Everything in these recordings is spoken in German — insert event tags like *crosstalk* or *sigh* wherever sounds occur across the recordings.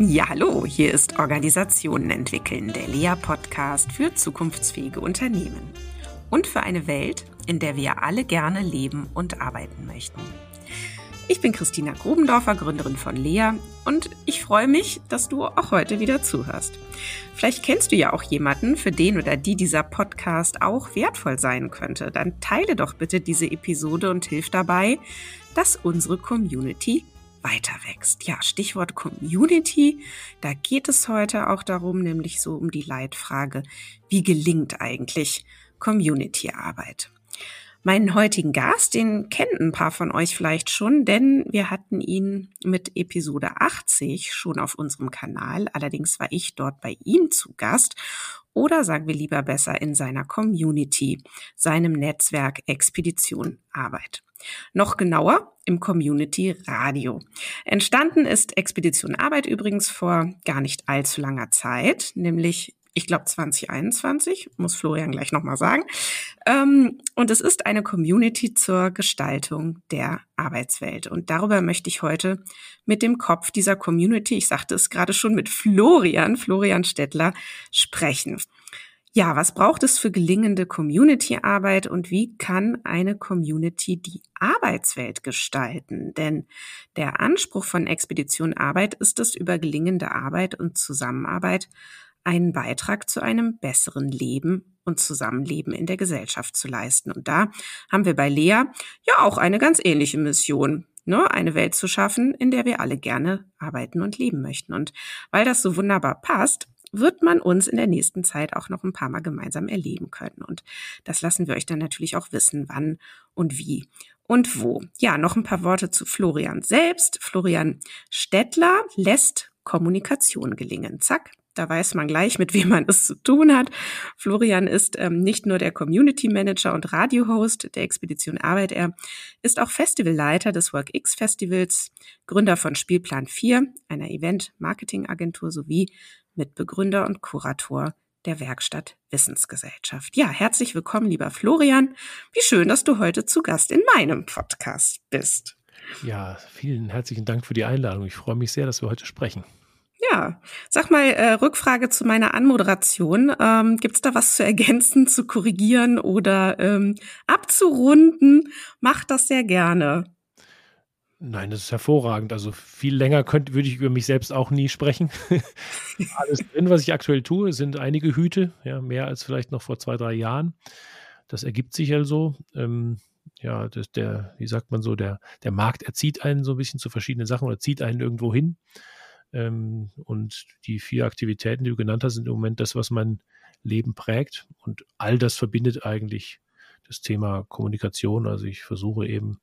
Ja, hallo, hier ist Organisationen entwickeln, der Lea-Podcast für zukunftsfähige Unternehmen. Und für eine Welt, in der wir alle gerne leben und arbeiten möchten. Ich bin Christina Grubendorfer, Gründerin von Lea und ich freue mich, dass du auch heute wieder zuhörst. Vielleicht kennst du ja auch jemanden, für den oder die dieser Podcast auch wertvoll sein könnte. Dann teile doch bitte diese Episode und hilf dabei, dass unsere Community weiter wächst. Ja, Stichwort Community. Da geht es heute auch darum, nämlich so um die Leitfrage, wie gelingt eigentlich Community-Arbeit? Meinen heutigen Gast, den kennen ein paar von euch vielleicht schon, denn wir hatten ihn mit Episode 80 schon auf unserem Kanal. Allerdings war ich dort bei ihm zu Gast oder sagen wir lieber besser in seiner Community, seinem Netzwerk Expedition Arbeit. Noch genauer im Community Radio. Entstanden ist Expedition Arbeit übrigens vor gar nicht allzu langer Zeit, nämlich ich glaube 2021, muss Florian gleich nochmal sagen. Ähm, und es ist eine Community zur Gestaltung der Arbeitswelt. Und darüber möchte ich heute mit dem Kopf dieser Community, ich sagte es gerade schon mit Florian, Florian Stettler, sprechen. Ja, was braucht es für gelingende Community-Arbeit und wie kann eine Community die Arbeitswelt gestalten? Denn der Anspruch von Expedition Arbeit ist es, über gelingende Arbeit und Zusammenarbeit einen Beitrag zu einem besseren Leben und Zusammenleben in der Gesellschaft zu leisten. Und da haben wir bei Lea ja auch eine ganz ähnliche Mission. Ne, eine Welt zu schaffen, in der wir alle gerne arbeiten und leben möchten. Und weil das so wunderbar passt, wird man uns in der nächsten Zeit auch noch ein paar Mal gemeinsam erleben können. Und das lassen wir euch dann natürlich auch wissen, wann und wie und wo. Ja, noch ein paar Worte zu Florian selbst. Florian Stettler lässt Kommunikation gelingen. Zack, da weiß man gleich, mit wem man es zu tun hat. Florian ist ähm, nicht nur der Community Manager und Radiohost der Expedition Arbeit, er ist auch Festivalleiter des WorkX Festivals, Gründer von Spielplan 4, einer Event-Marketing-Agentur sowie Mitbegründer und Kurator der Werkstatt Wissensgesellschaft. Ja, herzlich willkommen, lieber Florian. Wie schön, dass du heute zu Gast in meinem Podcast bist. Ja, vielen herzlichen Dank für die Einladung. Ich freue mich sehr, dass wir heute sprechen. Ja, sag mal, äh, Rückfrage zu meiner Anmoderation. Ähm, Gibt es da was zu ergänzen, zu korrigieren oder ähm, abzurunden? Mach das sehr gerne. Nein, das ist hervorragend. Also viel länger könnte, würde ich über mich selbst auch nie sprechen. *laughs* Alles drin, was ich aktuell tue, sind einige Hüte, ja, mehr als vielleicht noch vor zwei, drei Jahren. Das ergibt sich also. Ähm, ja, das, der, wie sagt man so, der, der Markt erzieht einen so ein bisschen zu verschiedenen Sachen oder zieht einen irgendwo hin. Ähm, und die vier Aktivitäten, die du genannt hast, sind im Moment das, was mein Leben prägt. Und all das verbindet eigentlich das Thema Kommunikation. Also ich versuche eben,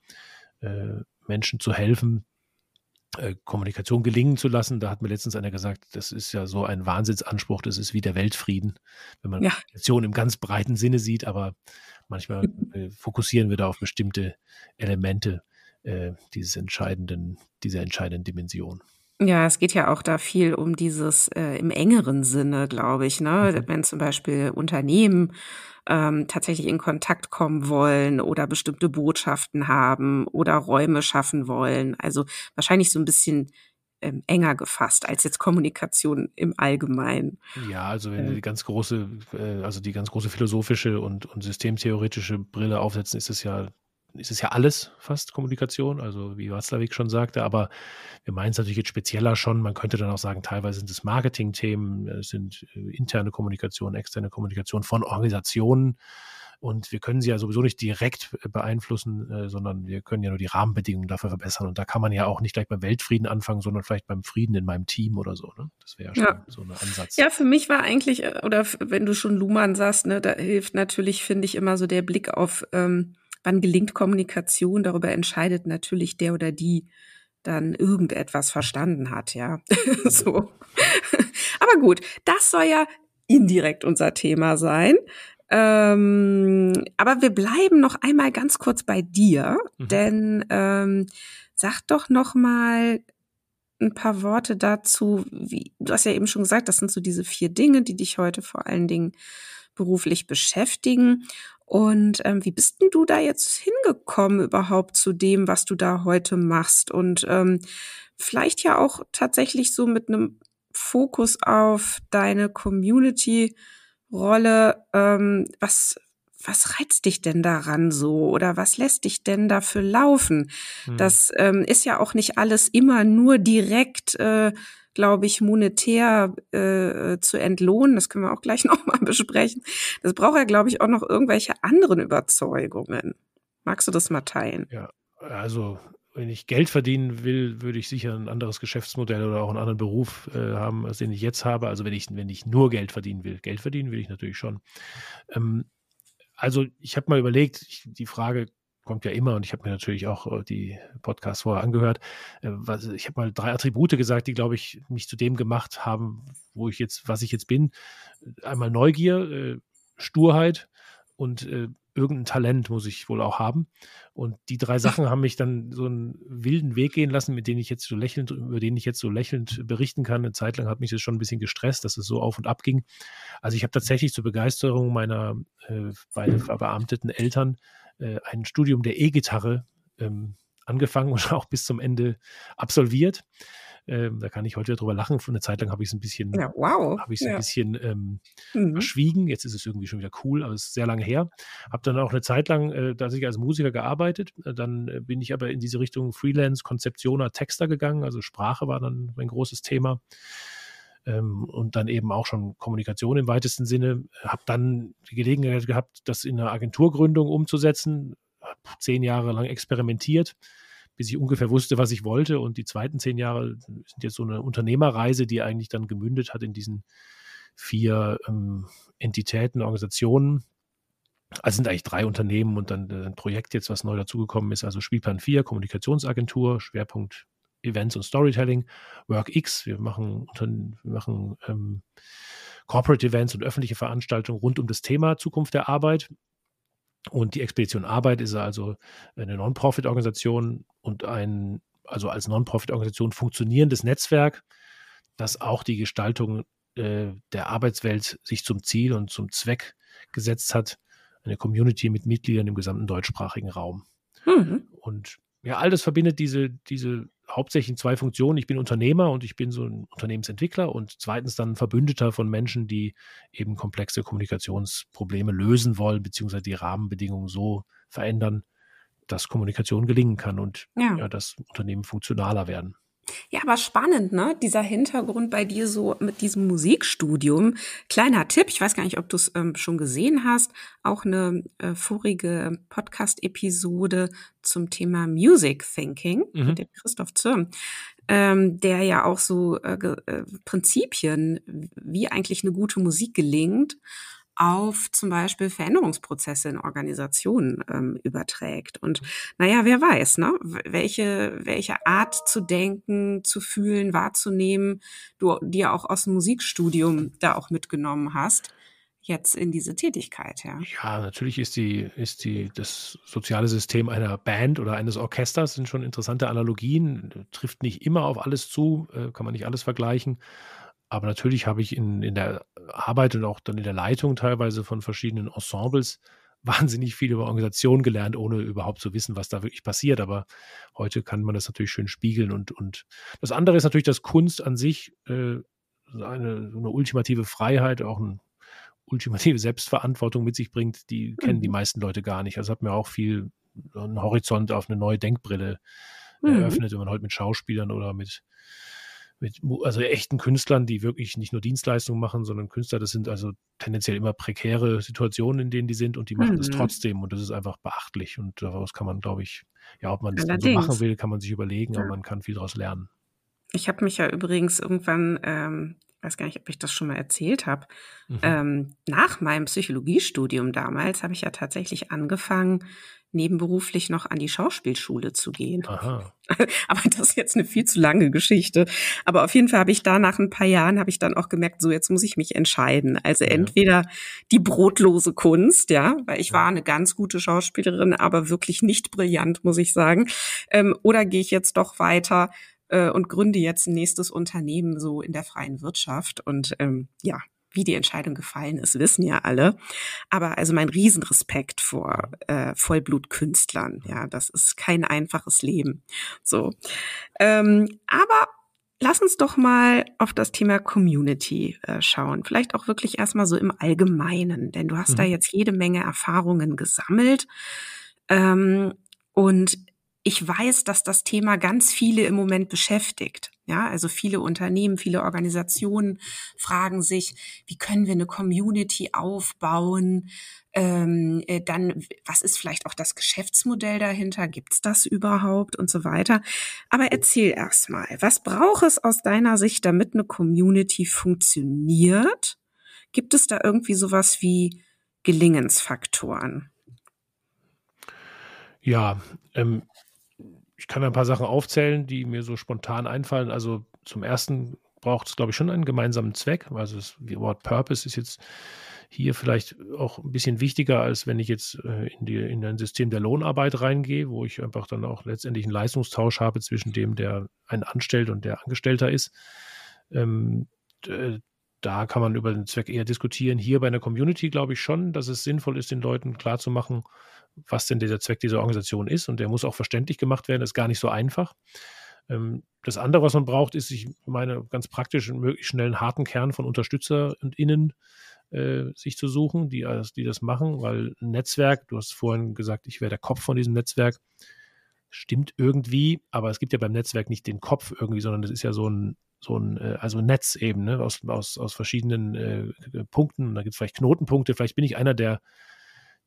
äh, Menschen zu helfen, äh, Kommunikation gelingen zu lassen. Da hat mir letztens einer gesagt, das ist ja so ein Wahnsinnsanspruch, das ist wie der Weltfrieden, wenn man ja. Kommunikation im ganz breiten Sinne sieht, aber manchmal *laughs* äh, fokussieren wir da auf bestimmte Elemente äh, dieses entscheidenden, dieser entscheidenden Dimension. Ja, es geht ja auch da viel um dieses äh, im engeren Sinne, glaube ich, ne? Mhm. Wenn zum Beispiel Unternehmen ähm, tatsächlich in Kontakt kommen wollen oder bestimmte Botschaften haben oder Räume schaffen wollen. Also wahrscheinlich so ein bisschen ähm, enger gefasst als jetzt Kommunikation im Allgemeinen. Ja, also wenn wir ähm. die ganz große, äh, also die ganz große philosophische und, und systemtheoretische Brille aufsetzen, ist es ja ist es ja alles fast Kommunikation, also wie Watzlawick schon sagte, aber wir meinen es natürlich jetzt spezieller schon. Man könnte dann auch sagen, teilweise sind es Marketing-Themen, es sind äh, interne Kommunikation, externe Kommunikation von Organisationen. Und wir können sie ja sowieso nicht direkt beeinflussen, äh, sondern wir können ja nur die Rahmenbedingungen dafür verbessern. Und da kann man ja auch nicht gleich beim Weltfrieden anfangen, sondern vielleicht beim Frieden in meinem Team oder so. Ne? Das wäre ja schon ja. so ein Ansatz. Ja, für mich war eigentlich, äh, oder wenn du schon Luhmann sagst, ne, da hilft natürlich, finde ich, immer so der Blick auf ähm, wann gelingt Kommunikation, darüber entscheidet natürlich der oder die dann irgendetwas verstanden hat, ja. *laughs* so. Aber gut, das soll ja indirekt unser Thema sein. Ähm, aber wir bleiben noch einmal ganz kurz bei dir, mhm. denn ähm, sag doch noch mal ein paar Worte dazu. Wie, du hast ja eben schon gesagt, das sind so diese vier Dinge, die dich heute vor allen Dingen beruflich beschäftigen. Und ähm, wie bist denn du da jetzt hingekommen überhaupt zu dem, was du da heute machst? Und ähm, vielleicht ja auch tatsächlich so mit einem Fokus auf deine Community-Rolle. Ähm, was, was reizt dich denn daran so oder was lässt dich denn dafür laufen? Hm. Das ähm, ist ja auch nicht alles immer nur direkt, äh, glaube ich, monetär äh, zu entlohnen. Das können wir auch gleich *laughs* nochmal besprechen. Das braucht ja, glaube ich, auch noch irgendwelche anderen Überzeugungen. Magst du das mal teilen? Ja, also wenn ich Geld verdienen will, würde ich sicher ein anderes Geschäftsmodell oder auch einen anderen Beruf äh, haben, als den ich jetzt habe. Also wenn ich, wenn ich nur Geld verdienen will. Geld verdienen will ich natürlich schon. Ähm, also ich habe mal überlegt, ich, die Frage kommt ja immer und ich habe mir natürlich auch äh, die Podcasts vorher angehört. Äh, was, ich habe mal drei Attribute gesagt, die, glaube ich, mich zu dem gemacht haben, wo ich jetzt, was ich jetzt bin. Einmal Neugier, äh, Sturheit und irgendein Talent muss ich wohl auch haben. Und die drei Sachen haben mich dann so einen wilden Weg gehen lassen, mit denen ich jetzt so lächelnd, über den ich jetzt so lächelnd berichten kann. Eine Zeit lang hat mich das schon ein bisschen gestresst, dass es so auf und ab ging. Also ich habe tatsächlich zur Begeisterung meiner äh, beiden verbeamteten Eltern äh, ein Studium der E-Gitarre ähm, angefangen und *laughs* auch bis zum Ende absolviert. Ähm, da kann ich heute drüber lachen. Für eine Zeit lang habe ich es ein bisschen, ja, wow. habe ich es ja. ein bisschen ähm, mhm. verschwiegen. Jetzt ist es irgendwie schon wieder cool, aber es ist sehr lange her. Habe dann auch eine Zeit lang äh, tatsächlich als Musiker gearbeitet. Äh, dann äh, bin ich aber in diese Richtung Freelance, Konzeptioner, Texter gegangen. Also Sprache war dann ein großes Thema. Ähm, und dann eben auch schon Kommunikation im weitesten Sinne. Habe dann die Gelegenheit gehabt, das in einer Agenturgründung umzusetzen. Hab zehn Jahre lang experimentiert bis ich ungefähr wusste, was ich wollte. Und die zweiten zehn Jahre sind jetzt so eine Unternehmerreise, die eigentlich dann gemündet hat in diesen vier ähm, Entitäten, Organisationen. Also sind eigentlich drei Unternehmen und dann äh, ein Projekt jetzt, was neu dazugekommen ist. Also Spielplan 4, Kommunikationsagentur, Schwerpunkt Events und Storytelling. WorkX, wir machen, wir machen ähm, Corporate Events und öffentliche Veranstaltungen rund um das Thema Zukunft der Arbeit. Und die Expedition Arbeit ist also eine Non-Profit-Organisation und ein, also als Non-Profit-Organisation funktionierendes Netzwerk, das auch die Gestaltung äh, der Arbeitswelt sich zum Ziel und zum Zweck gesetzt hat. Eine Community mit Mitgliedern im gesamten deutschsprachigen Raum. Mhm. Und ja, all das verbindet diese, diese hauptsächlich zwei Funktionen. Ich bin Unternehmer und ich bin so ein Unternehmensentwickler und zweitens dann Verbündeter von Menschen, die eben komplexe Kommunikationsprobleme lösen wollen, beziehungsweise die Rahmenbedingungen so verändern, dass Kommunikation gelingen kann und ja. ja das Unternehmen funktionaler werden. Ja, aber spannend, ne? Dieser Hintergrund bei dir so mit diesem Musikstudium. Kleiner Tipp, ich weiß gar nicht, ob du es ähm, schon gesehen hast, auch eine äh, vorige Podcast-Episode zum Thema Music Thinking mhm. mit dem Christoph Zürm, ähm, der ja auch so äh, äh, Prinzipien, wie eigentlich eine gute Musik gelingt auf zum Beispiel Veränderungsprozesse in Organisationen ähm, überträgt. Und naja, wer weiß, ne? welche, welche Art zu denken, zu fühlen, wahrzunehmen, du dir auch aus dem Musikstudium da auch mitgenommen hast jetzt in diese Tätigkeit, ja. Ja, natürlich ist die, ist die, das soziale System einer Band oder eines Orchesters sind schon interessante Analogien, trifft nicht immer auf alles zu, äh, kann man nicht alles vergleichen. Aber natürlich habe ich in, in der Arbeit und auch dann in der Leitung teilweise von verschiedenen Ensembles *laughs* wahnsinnig viel über Organisation gelernt, ohne überhaupt zu wissen, was da wirklich passiert. Aber heute kann man das natürlich schön spiegeln. Und, und das andere ist natürlich, dass Kunst an sich äh, eine, eine ultimative Freiheit, auch eine ultimative Selbstverantwortung mit sich bringt, die mhm. kennen die mhm. meisten Leute gar nicht. Also hat mir auch viel einen Horizont auf eine neue Denkbrille mhm. eröffnet, wenn man heute mit Schauspielern oder mit mit also echten Künstlern, die wirklich nicht nur Dienstleistungen machen, sondern Künstler, das sind also tendenziell immer prekäre Situationen, in denen die sind und die machen es mhm. trotzdem und das ist einfach beachtlich und daraus kann man, glaube ich, ja, ob man das so machen will, kann man sich überlegen, ja. aber man kann viel daraus lernen. Ich habe mich ja übrigens irgendwann, ähm, weiß gar nicht, ob ich das schon mal erzählt habe, mhm. ähm, nach meinem Psychologiestudium damals habe ich ja tatsächlich angefangen, nebenberuflich noch an die Schauspielschule zu gehen. Aha. *laughs* Aber das ist jetzt eine viel zu lange Geschichte. Aber auf jeden Fall habe ich da nach ein paar Jahren habe ich dann auch gemerkt, so jetzt muss ich mich entscheiden. Also ja. entweder die brotlose Kunst, ja, weil ich ja. war eine ganz gute Schauspielerin, aber wirklich nicht brillant, muss ich sagen. Ähm, oder gehe ich jetzt doch weiter äh, und gründe jetzt ein nächstes Unternehmen so in der freien Wirtschaft. Und ähm, ja, wie die Entscheidung gefallen ist, wissen ja alle. Aber also mein Riesenrespekt vor äh, Vollblutkünstlern. Ja, das ist kein einfaches Leben. So, ähm, aber lass uns doch mal auf das Thema Community äh, schauen. Vielleicht auch wirklich erstmal so im Allgemeinen, denn du hast mhm. da jetzt jede Menge Erfahrungen gesammelt. Ähm, und ich weiß, dass das Thema ganz viele im Moment beschäftigt. Ja, also viele Unternehmen, viele Organisationen fragen sich, wie können wir eine Community aufbauen? Ähm, äh, dann, was ist vielleicht auch das Geschäftsmodell dahinter? Gibt's das überhaupt und so weiter? Aber erzähl erst mal, was braucht es aus deiner Sicht, damit eine Community funktioniert? Gibt es da irgendwie sowas wie Gelingensfaktoren? Ja, ähm, ich kann ein paar Sachen aufzählen, die mir so spontan einfallen. Also zum ersten braucht es, glaube ich, schon einen gemeinsamen Zweck. Also das Wort Purpose ist jetzt hier vielleicht auch ein bisschen wichtiger, als wenn ich jetzt äh, in, die, in ein System der Lohnarbeit reingehe, wo ich einfach dann auch letztendlich einen Leistungstausch habe zwischen dem, der einen anstellt und der Angestellter ist. Ähm, da kann man über den Zweck eher diskutieren. Hier bei einer Community glaube ich schon, dass es sinnvoll ist, den Leuten klarzumachen, was denn der Zweck dieser Organisation ist. Und der muss auch verständlich gemacht werden, das ist gar nicht so einfach. Ähm, das andere, was man braucht, ist, ich meine, ganz praktisch einen möglichst schnellen harten Kern von Unterstützer und Innen äh, sich zu suchen, die, die das machen, weil ein Netzwerk, du hast vorhin gesagt, ich wäre der Kopf von diesem Netzwerk, stimmt irgendwie, aber es gibt ja beim Netzwerk nicht den Kopf irgendwie, sondern das ist ja so ein, so ein, äh, also ein Netz eben, ne, aus, aus, aus verschiedenen äh, Punkten. Da gibt es vielleicht Knotenpunkte, vielleicht bin ich einer der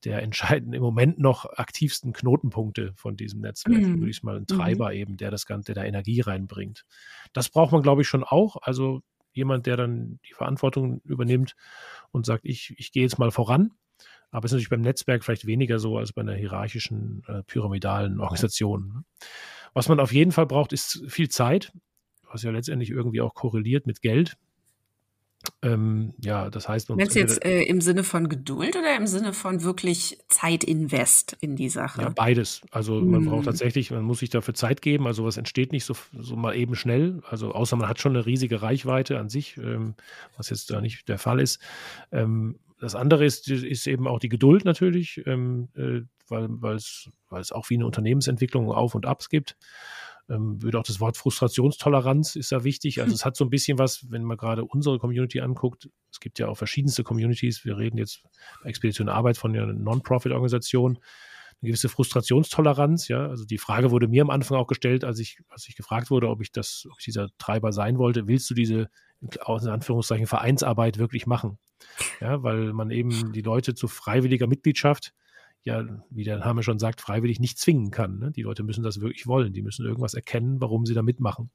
der entscheidenden, im Moment noch aktivsten Knotenpunkte von diesem Netzwerk. Mhm. Würde ich mal ein Treiber mhm. eben, der das Ganze, der da Energie reinbringt. Das braucht man, glaube ich, schon auch. Also jemand, der dann die Verantwortung übernimmt und sagt, ich, ich gehe jetzt mal voran. Aber es ist natürlich beim Netzwerk vielleicht weniger so als bei einer hierarchischen, äh, pyramidalen Organisation. Ne? Was man auf jeden Fall braucht, ist viel Zeit, was ja letztendlich irgendwie auch korreliert mit Geld. Ähm, ja, das heißt. Meinst du jetzt äh, im Sinne von Geduld oder im Sinne von wirklich Zeitinvest in die Sache? Ja, beides. Also man braucht hm. tatsächlich, man muss sich dafür Zeit geben. Also was entsteht nicht so, so mal eben schnell. Also außer man hat schon eine riesige Reichweite an sich, ähm, was jetzt da nicht der Fall ist. Ähm, das andere ist, ist eben auch die Geduld natürlich, ähm, äh, weil es auch wie eine Unternehmensentwicklung Auf und Abs gibt ähm, würde auch das Wort Frustrationstoleranz ist da wichtig. Also es hat so ein bisschen was, wenn man gerade unsere Community anguckt. Es gibt ja auch verschiedenste Communities. Wir reden jetzt bei Expedition Arbeit von einer Non-Profit-Organisation. Eine gewisse Frustrationstoleranz, ja. Also die Frage wurde mir am Anfang auch gestellt, als ich, als ich gefragt wurde, ob ich das, ob ich dieser Treiber sein wollte. Willst du diese, in Anführungszeichen, Vereinsarbeit wirklich machen? Ja, weil man eben die Leute zu freiwilliger Mitgliedschaft ja, wie der Name schon sagt, freiwillig nicht zwingen kann. Ne? Die Leute müssen das wirklich wollen. Die müssen irgendwas erkennen, warum sie da mitmachen.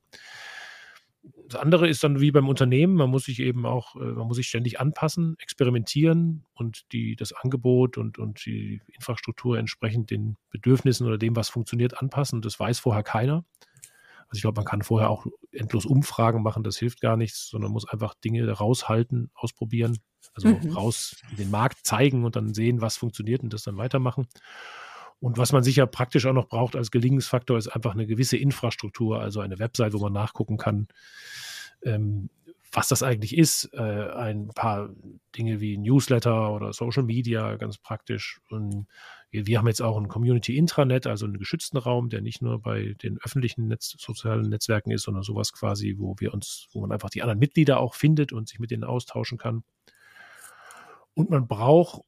Das andere ist dann wie beim Unternehmen, man muss sich eben auch, äh, man muss sich ständig anpassen, experimentieren und die, das Angebot und, und die Infrastruktur entsprechend den Bedürfnissen oder dem, was funktioniert, anpassen. Das weiß vorher keiner. Also ich glaube, man kann vorher auch endlos Umfragen machen, das hilft gar nichts, sondern muss einfach Dinge raushalten, ausprobieren, also mhm. raus in den Markt zeigen und dann sehen, was funktioniert und das dann weitermachen. Und was man sicher praktisch auch noch braucht als Gelingensfaktor, ist einfach eine gewisse Infrastruktur, also eine Website, wo man nachgucken kann, ähm, was das eigentlich ist. Äh, ein paar Dinge wie Newsletter oder Social Media, ganz praktisch. Und wir haben jetzt auch ein Community Intranet, also einen geschützten Raum, der nicht nur bei den öffentlichen Netz, sozialen Netzwerken ist, sondern sowas quasi, wo wir uns, wo man einfach die anderen Mitglieder auch findet und sich mit denen austauschen kann. Und man braucht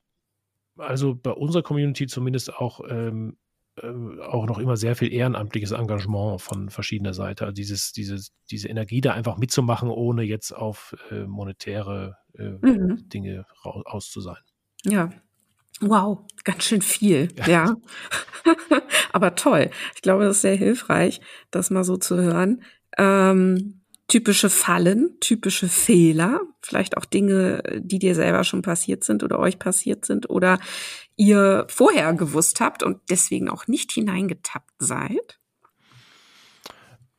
also bei unserer Community zumindest auch ähm, äh, auch noch immer sehr viel ehrenamtliches Engagement von verschiedener Seite. Also dieses, dieses, diese Energie da einfach mitzumachen, ohne jetzt auf äh, monetäre äh, mhm. Dinge aus zu sein. Ja, Wow, ganz schön viel, ja. ja. *laughs* Aber toll. Ich glaube, das ist sehr hilfreich, das mal so zu hören. Ähm, typische Fallen, typische Fehler, vielleicht auch Dinge, die dir selber schon passiert sind oder euch passiert sind oder ihr vorher gewusst habt und deswegen auch nicht hineingetappt seid?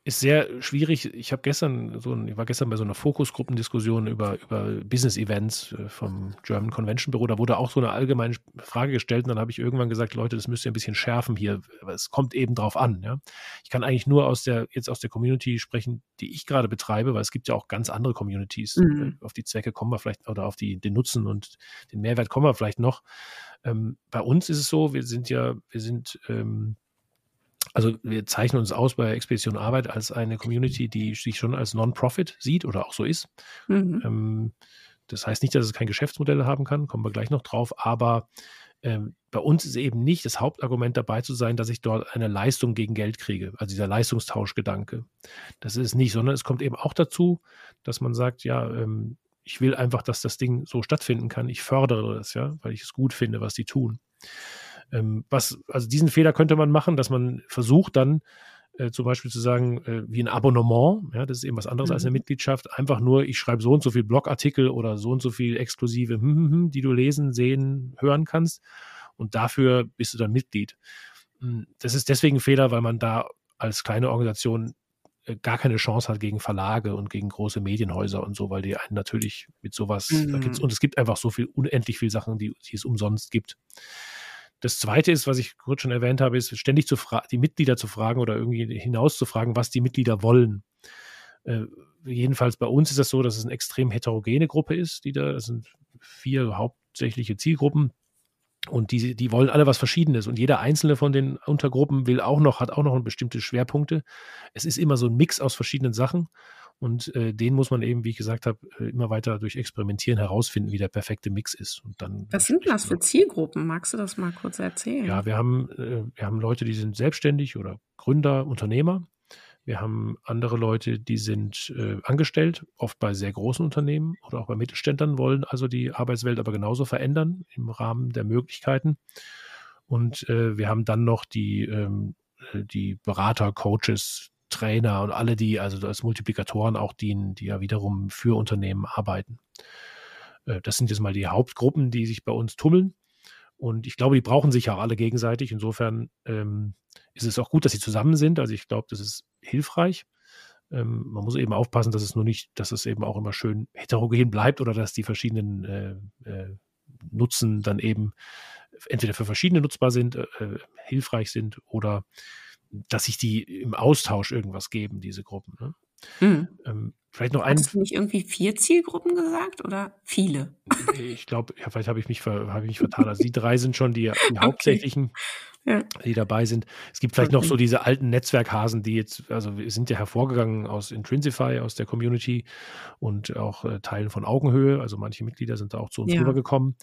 Ist sehr schwierig. Ich habe gestern so ein, ich war gestern bei so einer Fokusgruppendiskussion über, über Business-Events äh, vom German Convention Büro. Da wurde auch so eine allgemeine Frage gestellt und dann habe ich irgendwann gesagt, Leute, das müsst ihr ein bisschen schärfen hier. Es kommt eben drauf an. Ja? Ich kann eigentlich nur aus der, jetzt aus der Community sprechen, die ich gerade betreibe, weil es gibt ja auch ganz andere Communities. Mhm. Auf die Zwecke kommen wir vielleicht oder auf die, den Nutzen und den Mehrwert kommen wir vielleicht noch. Ähm, bei uns ist es so, wir sind ja, wir sind ähm, also wir zeichnen uns aus bei Expedition Arbeit als eine Community, die sich schon als Non-Profit sieht oder auch so ist. Mhm. Ähm, das heißt nicht, dass es kein Geschäftsmodell haben kann, kommen wir gleich noch drauf, aber ähm, bei uns ist eben nicht das Hauptargument dabei zu sein, dass ich dort eine Leistung gegen Geld kriege, also dieser Leistungstauschgedanke. Das ist nicht, sondern es kommt eben auch dazu, dass man sagt, ja, ähm, ich will einfach, dass das Ding so stattfinden kann. Ich fördere das, ja, weil ich es gut finde, was die tun. Ähm, was, also diesen Fehler könnte man machen, dass man versucht dann äh, zum Beispiel zu sagen, äh, wie ein Abonnement, ja, das ist eben was anderes mhm. als eine mhm. Mitgliedschaft, einfach nur, ich schreibe so und so viel Blogartikel oder so und so viel exklusive, hm, hm, hm, die du lesen, sehen, hören kannst und dafür bist du dann Mitglied. Hm, das ist deswegen ein Fehler, weil man da als kleine Organisation äh, gar keine Chance hat gegen Verlage und gegen große Medienhäuser und so, weil die einen natürlich mit sowas, mhm. und es gibt einfach so viel, unendlich viel Sachen, die, die es umsonst gibt. Das zweite ist, was ich kurz schon erwähnt habe, ist ständig zu die Mitglieder zu fragen oder irgendwie hinaus zu fragen, was die Mitglieder wollen. Äh, jedenfalls bei uns ist das so, dass es eine extrem heterogene Gruppe ist, die da, das sind vier hauptsächliche Zielgruppen. Und die, die wollen alle was Verschiedenes. Und jeder einzelne von den Untergruppen will auch noch, hat auch noch bestimmte Schwerpunkte. Es ist immer so ein Mix aus verschiedenen Sachen. Und äh, den muss man eben, wie ich gesagt habe, äh, immer weiter durch Experimentieren herausfinden, wie der perfekte Mix ist. Und dann Was sind das für Zielgruppen? Magst du das mal kurz erzählen? Ja, wir haben, äh, wir haben Leute, die sind selbstständig oder Gründer, Unternehmer. Wir haben andere Leute, die sind äh, angestellt, oft bei sehr großen Unternehmen oder auch bei Mittelständlern, wollen also die Arbeitswelt aber genauso verändern im Rahmen der Möglichkeiten. Und äh, wir haben dann noch die, ähm, äh, die Berater, Coaches, Trainer und alle, die also als Multiplikatoren auch dienen, die ja wiederum für Unternehmen arbeiten. Äh, das sind jetzt mal die Hauptgruppen, die sich bei uns tummeln. Und ich glaube, die brauchen sich auch alle gegenseitig. Insofern ähm, ist es auch gut, dass sie zusammen sind. Also ich glaube, das ist hilfreich. Ähm, man muss eben aufpassen, dass es nur nicht, dass es eben auch immer schön heterogen bleibt oder dass die verschiedenen äh, äh, Nutzen dann eben entweder für verschiedene nutzbar sind, äh, äh hilfreich sind oder dass sich die im Austausch irgendwas geben, diese Gruppen. Ne? Mhm. Ähm, vielleicht noch ein. Hast du nicht irgendwie vier Zielgruppen gesagt oder viele? Ich glaube, ja, vielleicht habe ich mich, ver, hab ich mich vertan. Also die drei sind schon die, die *laughs* okay. hauptsächlichen, ja. die dabei sind. Es gibt vielleicht okay. noch so diese alten Netzwerkhasen, die jetzt, also wir sind ja hervorgegangen aus Intrinsify, aus der Community und auch äh, Teilen von Augenhöhe. Also manche Mitglieder sind da auch zu uns ja. rübergekommen.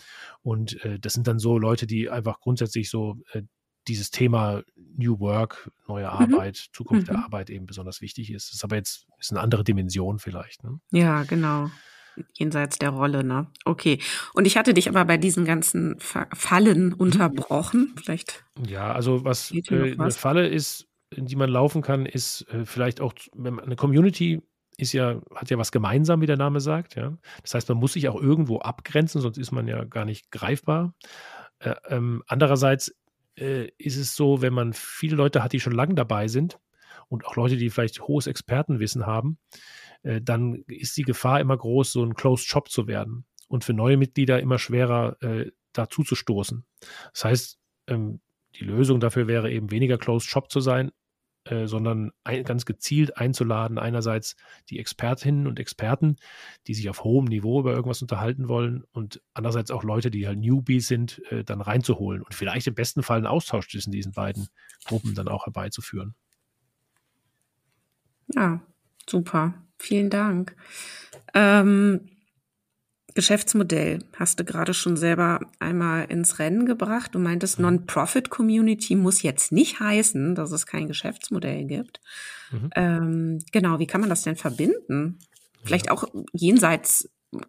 Und äh, das sind dann so Leute, die einfach grundsätzlich so äh, dieses Thema New Work, neue mhm. Arbeit, mhm. Zukunft mhm. der Arbeit eben besonders wichtig ist. Das ist aber jetzt ist eine andere Dimension vielleicht. Ne? Ja, genau. Jenseits der Rolle, ne? Okay. Und ich hatte dich aber bei diesen ganzen Fallen mhm. unterbrochen. Vielleicht. Ja, also was, äh, was, eine Falle ist, in die man laufen kann, ist äh, vielleicht auch, wenn man eine Community ist ja, hat ja was gemeinsam, wie der Name sagt, ja. Das heißt, man muss sich auch irgendwo abgrenzen, sonst ist man ja gar nicht greifbar. Äh, ähm, andererseits äh, ist es so, wenn man viele Leute hat, die schon lange dabei sind und auch Leute, die vielleicht hohes Expertenwissen haben, äh, dann ist die Gefahr immer groß, so ein Closed Shop zu werden und für neue Mitglieder immer schwerer äh, dazu zu stoßen. Das heißt, ähm, die Lösung dafür wäre eben weniger Closed Shop zu sein, äh, sondern ein, ganz gezielt einzuladen, einerseits die Expertinnen und Experten, die sich auf hohem Niveau über irgendwas unterhalten wollen und andererseits auch Leute, die halt Newbies sind, äh, dann reinzuholen und vielleicht im besten Fall einen Austausch zwischen diesen beiden Gruppen dann auch herbeizuführen. Ja, super. Vielen Dank. Ähm, Geschäftsmodell hast du gerade schon selber einmal ins Rennen gebracht. Du meintest, mhm. Non-Profit-Community muss jetzt nicht heißen, dass es kein Geschäftsmodell gibt. Mhm. Ähm, genau, wie kann man das denn verbinden? Vielleicht auch jenseits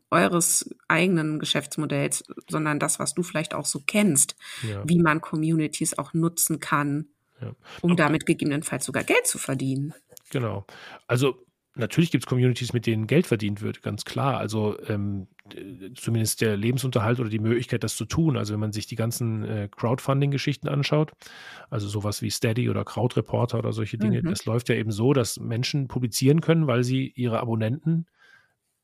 eures eigenen Geschäftsmodells, sondern das, was du vielleicht auch so kennst, ja. wie man Communities auch nutzen kann, ja. um damit gegebenenfalls sogar Geld zu verdienen. Genau. Also natürlich gibt es Communities, mit denen Geld verdient wird, ganz klar. Also ähm, zumindest der Lebensunterhalt oder die Möglichkeit, das zu tun. Also wenn man sich die ganzen äh, Crowdfunding-Geschichten anschaut, also sowas wie Steady oder Crowdreporter oder solche Dinge, mhm. das läuft ja eben so, dass Menschen publizieren können, weil sie ihre Abonnenten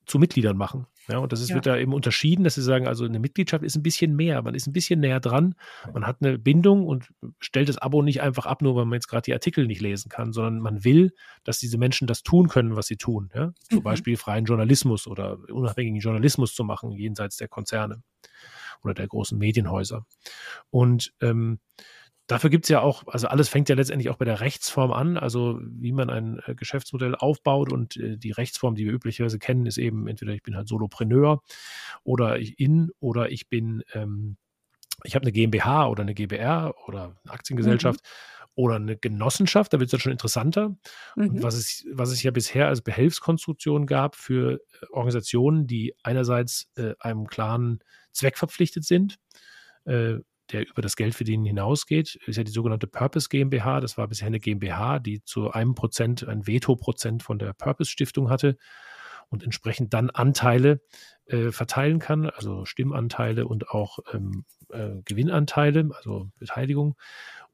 zu Mitgliedern machen. Ja, und das ist, ja. wird da eben unterschieden, dass sie sagen, also eine Mitgliedschaft ist ein bisschen mehr, man ist ein bisschen näher dran, man hat eine Bindung und stellt das Abo nicht einfach ab, nur weil man jetzt gerade die Artikel nicht lesen kann, sondern man will, dass diese Menschen das tun können, was sie tun. Ja? Zum mhm. Beispiel freien Journalismus oder unabhängigen Journalismus zu machen, jenseits der Konzerne oder der großen Medienhäuser. Und ähm, dafür gibt es ja auch, also alles fängt ja letztendlich auch bei der Rechtsform an, also wie man ein äh, Geschäftsmodell aufbaut und äh, die Rechtsform, die wir üblicherweise kennen, ist eben entweder ich bin halt Solopreneur oder ich in oder ich bin, ähm, ich habe eine GmbH oder eine GbR oder eine Aktiengesellschaft. Mhm oder eine Genossenschaft, da wird es ja schon interessanter. Mhm. Und was es, was es ja bisher als Behelfskonstruktion gab für äh, Organisationen, die einerseits äh, einem klaren Zweck verpflichtet sind, äh, der über das Geldverdienen hinausgeht, ist ja die sogenannte Purpose GmbH. Das war bisher eine GmbH, die zu einem Prozent, ein Veto-Prozent von der Purpose-Stiftung hatte und entsprechend dann Anteile äh, verteilen kann, also Stimmanteile und auch ähm, äh, Gewinnanteile, also Beteiligung.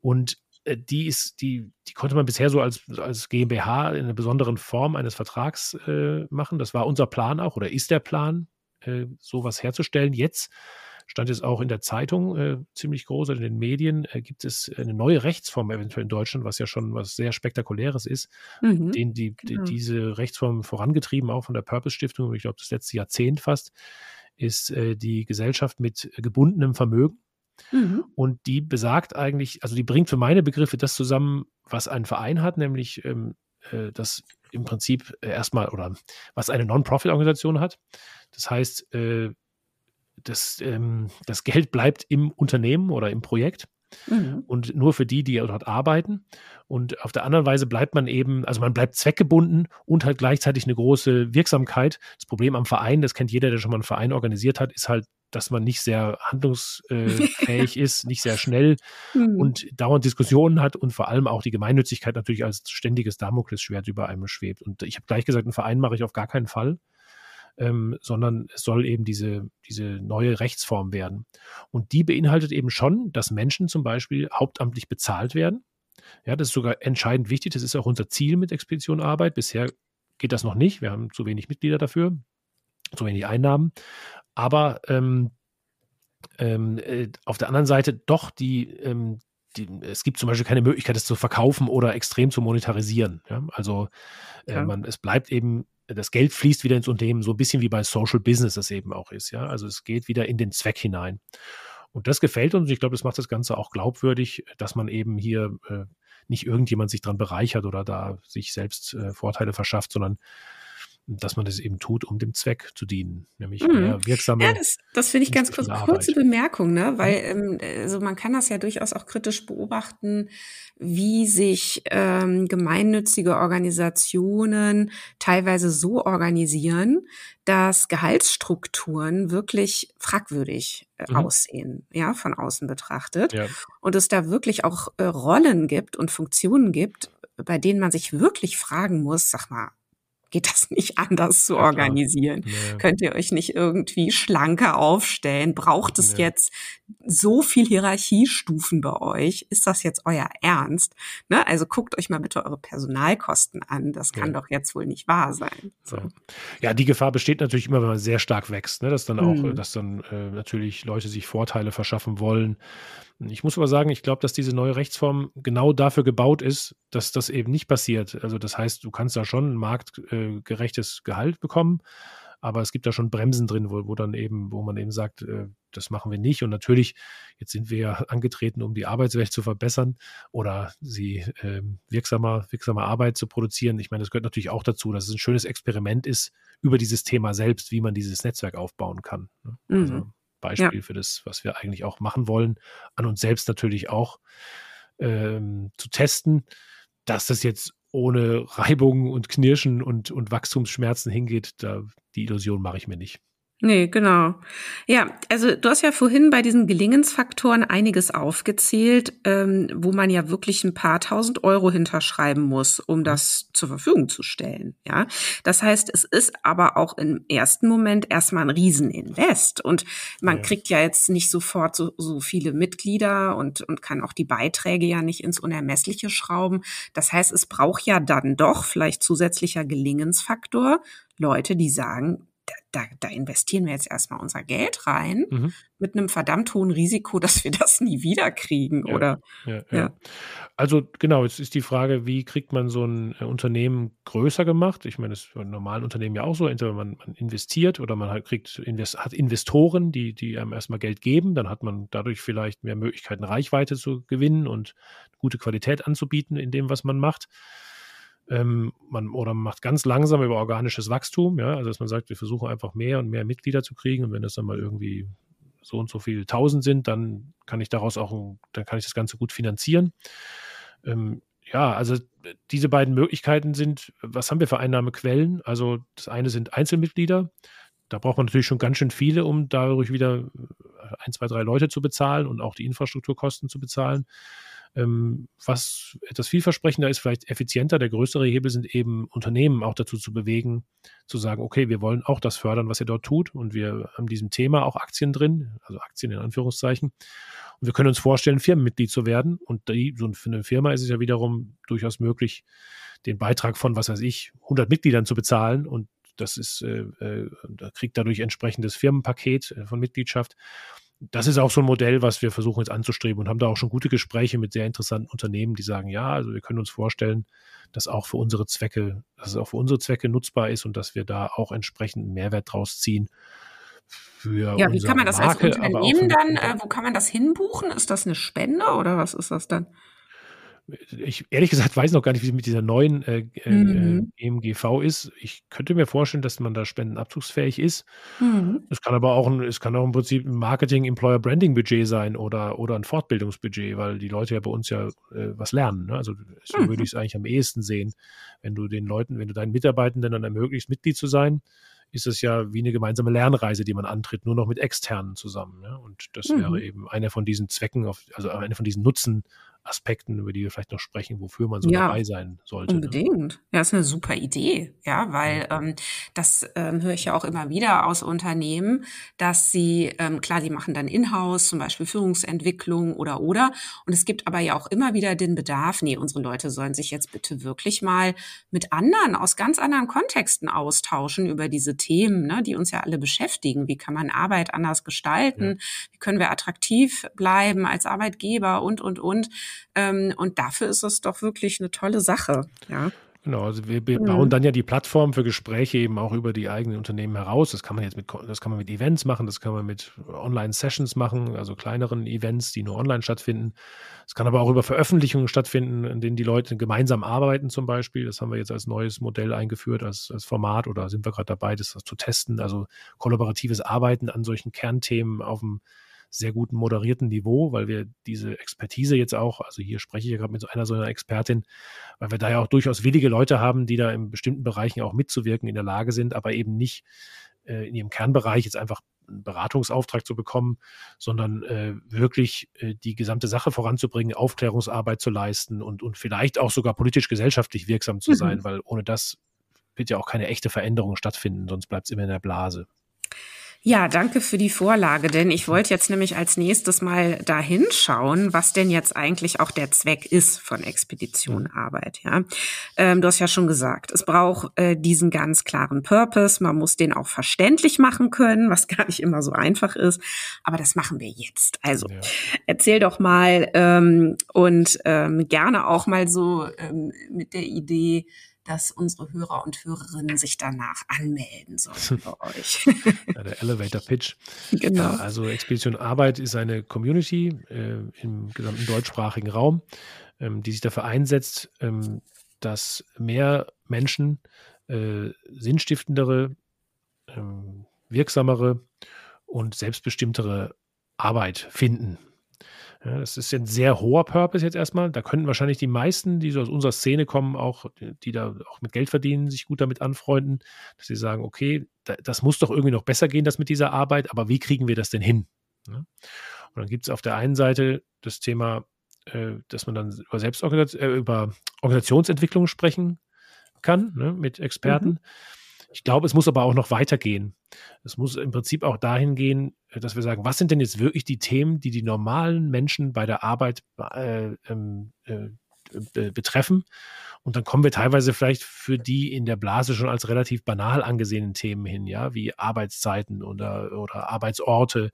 Und äh, die ist, die, die konnte man bisher so als, als GmbH in einer besonderen Form eines Vertrags äh, machen. Das war unser Plan auch oder ist der Plan, äh, sowas herzustellen. Jetzt stand es auch in der Zeitung äh, ziemlich groß, in den Medien, äh, gibt es eine neue Rechtsform eventuell in Deutschland, was ja schon was sehr Spektakuläres ist, mhm. den die, genau. die, diese Rechtsform vorangetrieben, auch von der Purpose Stiftung, ich glaube das letzte Jahrzehnt fast, ist äh, die Gesellschaft mit gebundenem Vermögen. Mhm. Und die besagt eigentlich, also die bringt für meine Begriffe das zusammen, was ein Verein hat, nämlich ähm, äh, das im Prinzip äh, erstmal oder was eine Non-Profit-Organisation hat. Das heißt, äh, das, ähm, das Geld bleibt im Unternehmen oder im Projekt. Mhm. Und nur für die, die dort arbeiten. Und auf der anderen Weise bleibt man eben, also man bleibt zweckgebunden und halt gleichzeitig eine große Wirksamkeit. Das Problem am Verein, das kennt jeder, der schon mal einen Verein organisiert hat, ist halt, dass man nicht sehr handlungsfähig *laughs* ist, nicht sehr schnell mhm. und dauernd Diskussionen hat und vor allem auch die Gemeinnützigkeit natürlich als ständiges Damoklesschwert über einem schwebt. Und ich habe gleich gesagt, einen Verein mache ich auf gar keinen Fall ähm, sondern es soll eben diese, diese neue Rechtsform werden. Und die beinhaltet eben schon, dass Menschen zum Beispiel hauptamtlich bezahlt werden. Ja, das ist sogar entscheidend wichtig. Das ist auch unser Ziel mit Expedition Arbeit. Bisher geht das noch nicht. Wir haben zu wenig Mitglieder dafür, zu wenig Einnahmen. Aber ähm, ähm, äh, auf der anderen Seite doch die, ähm, die, es gibt zum Beispiel keine Möglichkeit, es zu verkaufen oder extrem zu monetarisieren. Ja? Also äh, man, es bleibt eben das Geld fließt wieder ins Unternehmen, so ein bisschen wie bei Social Business das eben auch ist. Ja, also es geht wieder in den Zweck hinein. Und das gefällt uns. Ich glaube, das macht das Ganze auch glaubwürdig, dass man eben hier äh, nicht irgendjemand sich dran bereichert oder da sich selbst äh, Vorteile verschafft, sondern dass man das eben tut, um dem Zweck zu dienen, nämlich mhm. mehr wirksame. Ja, das, das finde ich ganz kurz, kurze Bemerkung, ne? Mhm. Weil ähm, also man kann das ja durchaus auch kritisch beobachten, wie sich ähm, gemeinnützige Organisationen teilweise so organisieren, dass Gehaltsstrukturen wirklich fragwürdig äh, mhm. aussehen, ja, von außen betrachtet. Ja. Und es da wirklich auch äh, Rollen gibt und Funktionen gibt, bei denen man sich wirklich fragen muss, sag mal, geht das nicht *laughs* anders zu organisieren? Nee. Könnt ihr euch nicht irgendwie schlanker aufstellen? Braucht es nee. jetzt so viel Hierarchiestufen bei euch? Ist das jetzt euer Ernst? Ne? Also guckt euch mal bitte eure Personalkosten an. Das kann ja. doch jetzt wohl nicht wahr sein. So. Ja, die Gefahr besteht natürlich immer, wenn man sehr stark wächst, ne? dass dann auch, mhm. dass dann äh, natürlich Leute sich Vorteile verschaffen wollen ich muss aber sagen, ich glaube, dass diese neue Rechtsform genau dafür gebaut ist, dass das eben nicht passiert. Also das heißt, du kannst da schon ein marktgerechtes Gehalt bekommen, aber es gibt da schon Bremsen drin, wo, wo dann eben, wo man eben sagt, äh, das machen wir nicht. Und natürlich, jetzt sind wir ja *laughs* angetreten, um die Arbeitswelt zu verbessern oder sie äh, wirksamer, wirksamer Arbeit zu produzieren. Ich meine, das gehört natürlich auch dazu, dass es ein schönes Experiment ist über dieses Thema selbst, wie man dieses Netzwerk aufbauen kann. Ne? Mhm. Also, Beispiel ja. für das, was wir eigentlich auch machen wollen, an uns selbst natürlich auch ähm, zu testen, dass das jetzt ohne Reibung und Knirschen und, und Wachstumsschmerzen hingeht, da, die Illusion mache ich mir nicht. Nee, genau. Ja, also du hast ja vorhin bei diesen Gelingensfaktoren einiges aufgezählt, ähm, wo man ja wirklich ein paar tausend Euro hinterschreiben muss, um das zur Verfügung zu stellen. Ja, das heißt, es ist aber auch im ersten Moment erstmal ein Rieseninvest und man ja. kriegt ja jetzt nicht sofort so, so viele Mitglieder und, und kann auch die Beiträge ja nicht ins Unermessliche schrauben. Das heißt, es braucht ja dann doch vielleicht zusätzlicher Gelingensfaktor Leute, die sagen, da, da investieren wir jetzt erstmal unser Geld rein mhm. mit einem verdammt hohen Risiko, dass wir das nie wieder kriegen, ja, oder? Ja, ja. Also genau, jetzt ist die Frage, wie kriegt man so ein äh, Unternehmen größer gemacht? Ich meine, das ist bei normalen Unternehmen ja auch so, entweder man, man investiert oder man halt kriegt, invest, hat Investoren, die, die einem erstmal Geld geben, dann hat man dadurch vielleicht mehr Möglichkeiten, Reichweite zu gewinnen und gute Qualität anzubieten in dem, was man macht. Ähm, man, oder man macht ganz langsam über organisches Wachstum, ja, also dass man sagt, wir versuchen einfach mehr und mehr Mitglieder zu kriegen und wenn das dann mal irgendwie so und so viele tausend sind, dann kann ich daraus auch, dann kann ich das Ganze gut finanzieren. Ähm, ja, also diese beiden Möglichkeiten sind, was haben wir für Einnahmequellen? Also das eine sind Einzelmitglieder. Da braucht man natürlich schon ganz schön viele, um dadurch wieder ein, zwei, drei Leute zu bezahlen und auch die Infrastrukturkosten zu bezahlen. Ähm, was etwas vielversprechender ist, vielleicht effizienter, der größere Hebel sind eben Unternehmen auch dazu zu bewegen, zu sagen, okay, wir wollen auch das fördern, was ihr dort tut und wir haben diesem Thema auch Aktien drin, also Aktien in Anführungszeichen. Und wir können uns vorstellen, Firmenmitglied zu werden. Und die, so für eine Firma ist es ja wiederum durchaus möglich, den Beitrag von, was weiß ich, 100 Mitgliedern zu bezahlen und das ist, äh, äh, kriegt dadurch entsprechendes Firmenpaket äh, von Mitgliedschaft das ist auch so ein Modell, was wir versuchen jetzt anzustreben und haben da auch schon gute Gespräche mit sehr interessanten Unternehmen, die sagen, ja, also wir können uns vorstellen, dass auch für unsere Zwecke, dass es auch für unsere Zwecke nutzbar ist und dass wir da auch entsprechend Mehrwert draus ziehen. Für ja, wie kann man das Marke, als Unternehmen dann, äh, wo kann man das hinbuchen? Ist das eine Spende oder was ist das dann? Ich ehrlich gesagt weiß noch gar nicht, wie es mit dieser neuen äh, äh, mhm. EMGV ist. Ich könnte mir vorstellen, dass man da spendenabzugsfähig ist. Mhm. Es kann aber auch ein, es kann auch im Prinzip ein Marketing, Employer Branding Budget sein oder, oder ein Fortbildungsbudget, weil die Leute ja bei uns ja äh, was lernen. Ne? Also so mhm. würde ich es eigentlich am ehesten sehen, wenn du den Leuten, wenn du deinen Mitarbeitenden dann ermöglicht, Mitglied zu sein, ist es ja wie eine gemeinsame Lernreise, die man antritt, nur noch mit Externen zusammen. Ja? Und das wäre mhm. eben einer von diesen Zwecken, auf, also einer von diesen Nutzen, Aspekten, über die wir vielleicht noch sprechen, wofür man so ja, dabei sein sollte. Ne? Unbedingt. Ne? Ja, ist eine super Idee. Ja, weil ähm, das ähm, höre ich ja auch immer wieder aus Unternehmen, dass sie, ähm, klar, die machen dann Inhouse, zum Beispiel Führungsentwicklung oder oder. Und es gibt aber ja auch immer wieder den Bedarf, nee, unsere Leute sollen sich jetzt bitte wirklich mal mit anderen aus ganz anderen Kontexten austauschen über diese Themen, ne, die uns ja alle beschäftigen. Wie kann man Arbeit anders gestalten? Ja. Wie können wir attraktiv bleiben als Arbeitgeber und, und, und. Ähm, und dafür ist es doch wirklich eine tolle Sache. Ja. Genau, also wir, mhm. bauen dann ja die Plattform für Gespräche eben auch über die eigenen Unternehmen heraus. Das kann man jetzt mit, das kann man mit Events machen, das kann man mit Online-Sessions machen, also kleineren Events, die nur online stattfinden. Es kann aber auch über Veröffentlichungen stattfinden, in denen die Leute gemeinsam arbeiten zum Beispiel. Das haben wir jetzt als neues Modell eingeführt, als, als Format oder sind wir gerade dabei, das zu testen. Also kollaboratives Arbeiten an solchen Kernthemen auf dem sehr guten moderierten Niveau, weil wir diese Expertise jetzt auch, also hier spreche ich ja gerade mit so einer so einer Expertin, weil wir da ja auch durchaus willige Leute haben, die da in bestimmten Bereichen auch mitzuwirken in der Lage sind, aber eben nicht äh, in ihrem Kernbereich jetzt einfach einen Beratungsauftrag zu bekommen, sondern äh, wirklich äh, die gesamte Sache voranzubringen, Aufklärungsarbeit zu leisten und, und vielleicht auch sogar politisch-gesellschaftlich wirksam zu sein, mhm. weil ohne das wird ja auch keine echte Veränderung stattfinden, sonst bleibt es immer in der Blase. Ja, danke für die Vorlage, denn ich wollte jetzt nämlich als nächstes mal dahin schauen, was denn jetzt eigentlich auch der Zweck ist von Expeditionarbeit. Ja, ähm, du hast ja schon gesagt, es braucht äh, diesen ganz klaren Purpose. Man muss den auch verständlich machen können, was gar nicht immer so einfach ist. Aber das machen wir jetzt. Also ja. erzähl doch mal ähm, und ähm, gerne auch mal so ähm, mit der Idee dass unsere Hörer und Hörerinnen sich danach anmelden sollen *laughs* bei euch. ja, der Elevator Pitch. Genau. Ja, also Expedition Arbeit ist eine Community äh, im gesamten deutschsprachigen Raum, ähm, die sich dafür einsetzt, ähm, dass mehr Menschen äh, sinnstiftendere, ähm, wirksamere und selbstbestimmtere Arbeit finden. Ja, das ist ein sehr hoher Purpose jetzt erstmal. Da könnten wahrscheinlich die meisten, die so aus unserer Szene kommen, auch, die da auch mit Geld verdienen, sich gut damit anfreunden, dass sie sagen, okay, das muss doch irgendwie noch besser gehen, das mit dieser Arbeit, aber wie kriegen wir das denn hin? Ja? Und dann gibt es auf der einen Seite das Thema, äh, dass man dann über Selbstorganisation, äh, Organisationsentwicklung sprechen kann, ne, mit Experten. Mhm. Ich glaube, es muss aber auch noch weitergehen. Es muss im Prinzip auch dahin gehen, äh, dass wir sagen, was sind denn jetzt wirklich die Themen, die die normalen Menschen bei der Arbeit äh, ähm, äh, betreffen. Und dann kommen wir teilweise vielleicht für die in der Blase schon als relativ banal angesehenen Themen hin, ja, wie Arbeitszeiten oder, oder Arbeitsorte.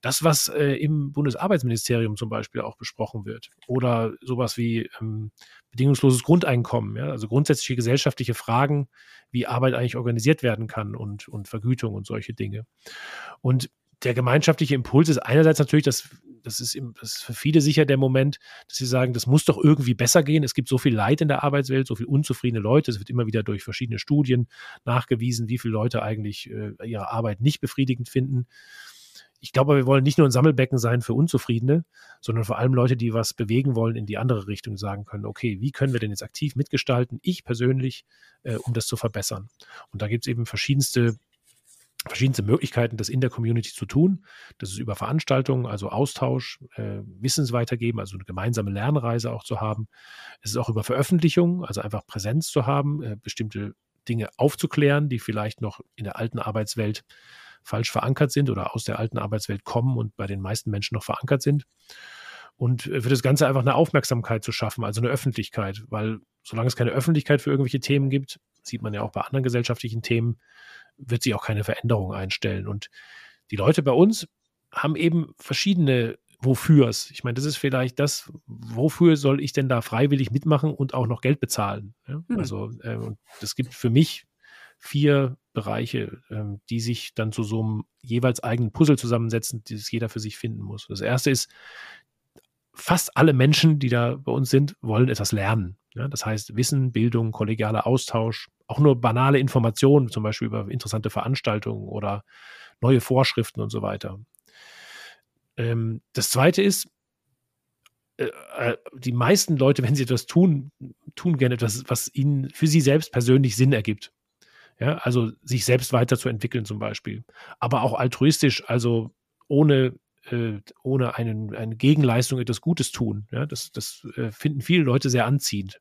Das, was äh, im Bundesarbeitsministerium zum Beispiel auch besprochen wird. Oder sowas wie ähm, bedingungsloses Grundeinkommen, ja, also grundsätzliche gesellschaftliche Fragen, wie Arbeit eigentlich organisiert werden kann und, und Vergütung und solche Dinge. Und der gemeinschaftliche Impuls ist einerseits natürlich, dass das ist, im, das ist für viele sicher der Moment, dass sie sagen, das muss doch irgendwie besser gehen. Es gibt so viel Leid in der Arbeitswelt, so viel unzufriedene Leute. Es wird immer wieder durch verschiedene Studien nachgewiesen, wie viele Leute eigentlich äh, ihre Arbeit nicht befriedigend finden. Ich glaube, wir wollen nicht nur ein Sammelbecken sein für Unzufriedene, sondern vor allem Leute, die was bewegen wollen in die andere Richtung, sagen können, okay, wie können wir denn jetzt aktiv mitgestalten, ich persönlich, äh, um das zu verbessern. Und da gibt es eben verschiedenste verschiedenste Möglichkeiten, das in der Community zu tun. Das ist über Veranstaltungen, also Austausch, äh, Wissens weitergeben, also eine gemeinsame Lernreise auch zu haben. Es ist auch über Veröffentlichungen, also einfach Präsenz zu haben, äh, bestimmte Dinge aufzuklären, die vielleicht noch in der alten Arbeitswelt falsch verankert sind oder aus der alten Arbeitswelt kommen und bei den meisten Menschen noch verankert sind. Und für das Ganze einfach eine Aufmerksamkeit zu schaffen, also eine Öffentlichkeit, weil solange es keine Öffentlichkeit für irgendwelche Themen gibt, sieht man ja auch bei anderen gesellschaftlichen Themen, wird sich auch keine Veränderung einstellen. Und die Leute bei uns haben eben verschiedene Wofürs. Ich meine, das ist vielleicht das, wofür soll ich denn da freiwillig mitmachen und auch noch Geld bezahlen? Ja? Mhm. Also, äh, und das gibt für mich vier Bereiche, äh, die sich dann zu so einem jeweils eigenen Puzzle zusammensetzen, es jeder für sich finden muss. Das erste ist, fast alle Menschen, die da bei uns sind, wollen etwas lernen. Ja? Das heißt, Wissen, Bildung, kollegialer Austausch, auch nur banale Informationen, zum Beispiel über interessante Veranstaltungen oder neue Vorschriften und so weiter. Ähm, das zweite ist, äh, äh, die meisten Leute, wenn sie etwas tun, tun gerne etwas, was ihnen für sie selbst persönlich Sinn ergibt. Ja, also sich selbst weiterzuentwickeln zum Beispiel. Aber auch altruistisch, also ohne, äh, ohne einen, eine Gegenleistung etwas Gutes tun. Ja, das, das äh, finden viele Leute sehr anziehend.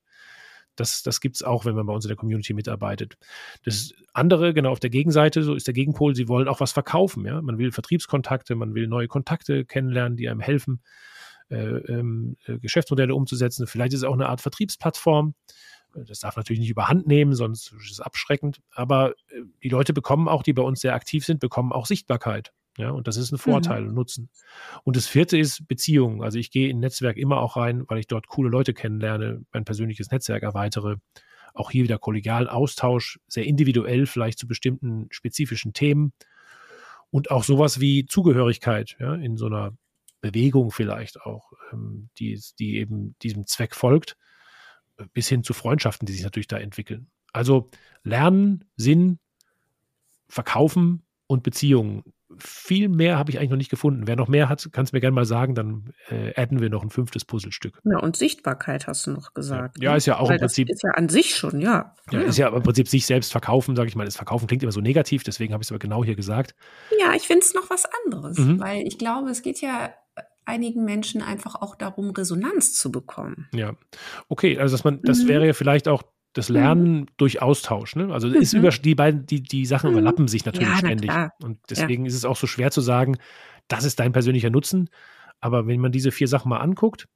Das, das gibt es auch, wenn man bei uns in der Community mitarbeitet. Das andere, genau auf der Gegenseite, so ist der Gegenpol, sie wollen auch was verkaufen. Ja? Man will Vertriebskontakte, man will neue Kontakte kennenlernen, die einem helfen, äh, ähm, äh, Geschäftsmodelle umzusetzen. Vielleicht ist es auch eine Art Vertriebsplattform. Das darf natürlich nicht überhand nehmen, sonst ist es abschreckend. Aber äh, die Leute bekommen auch, die bei uns sehr aktiv sind, bekommen auch Sichtbarkeit. Ja, und das ist ein Vorteil mhm. und Nutzen. Und das vierte ist Beziehungen. Also ich gehe in Netzwerk immer auch rein, weil ich dort coole Leute kennenlerne, mein persönliches Netzwerk erweitere. Auch hier wieder kollegialen Austausch, sehr individuell, vielleicht zu bestimmten spezifischen Themen. Und auch sowas wie Zugehörigkeit, ja, in so einer Bewegung vielleicht auch, ähm, die, die eben diesem Zweck folgt, bis hin zu Freundschaften, die sich natürlich da entwickeln. Also Lernen, Sinn, Verkaufen und Beziehungen viel mehr habe ich eigentlich noch nicht gefunden. Wer noch mehr hat, kann es mir gerne mal sagen, dann äh, adden wir noch ein fünftes Puzzlestück. Ja, und Sichtbarkeit hast du noch gesagt. Ja, ja ne? ist ja auch Weil im Prinzip. ist ja an sich schon, ja. Ja, ist ja im Prinzip sich selbst verkaufen, sage ich mal. Das Verkaufen klingt immer so negativ, deswegen habe ich es aber genau hier gesagt. Ja, ich finde es noch was anderes, mhm. weil ich glaube, es geht ja einigen Menschen einfach auch darum, Resonanz zu bekommen. Ja, okay, also dass man, das mhm. wäre ja vielleicht auch das Lernen mhm. durch Austausch. Ne? Also mhm. ist über, die beiden, die, die Sachen mhm. überlappen sich natürlich ja, ständig. Und deswegen ja. ist es auch so schwer zu sagen, das ist dein persönlicher Nutzen. Aber wenn man diese vier Sachen mal anguckt,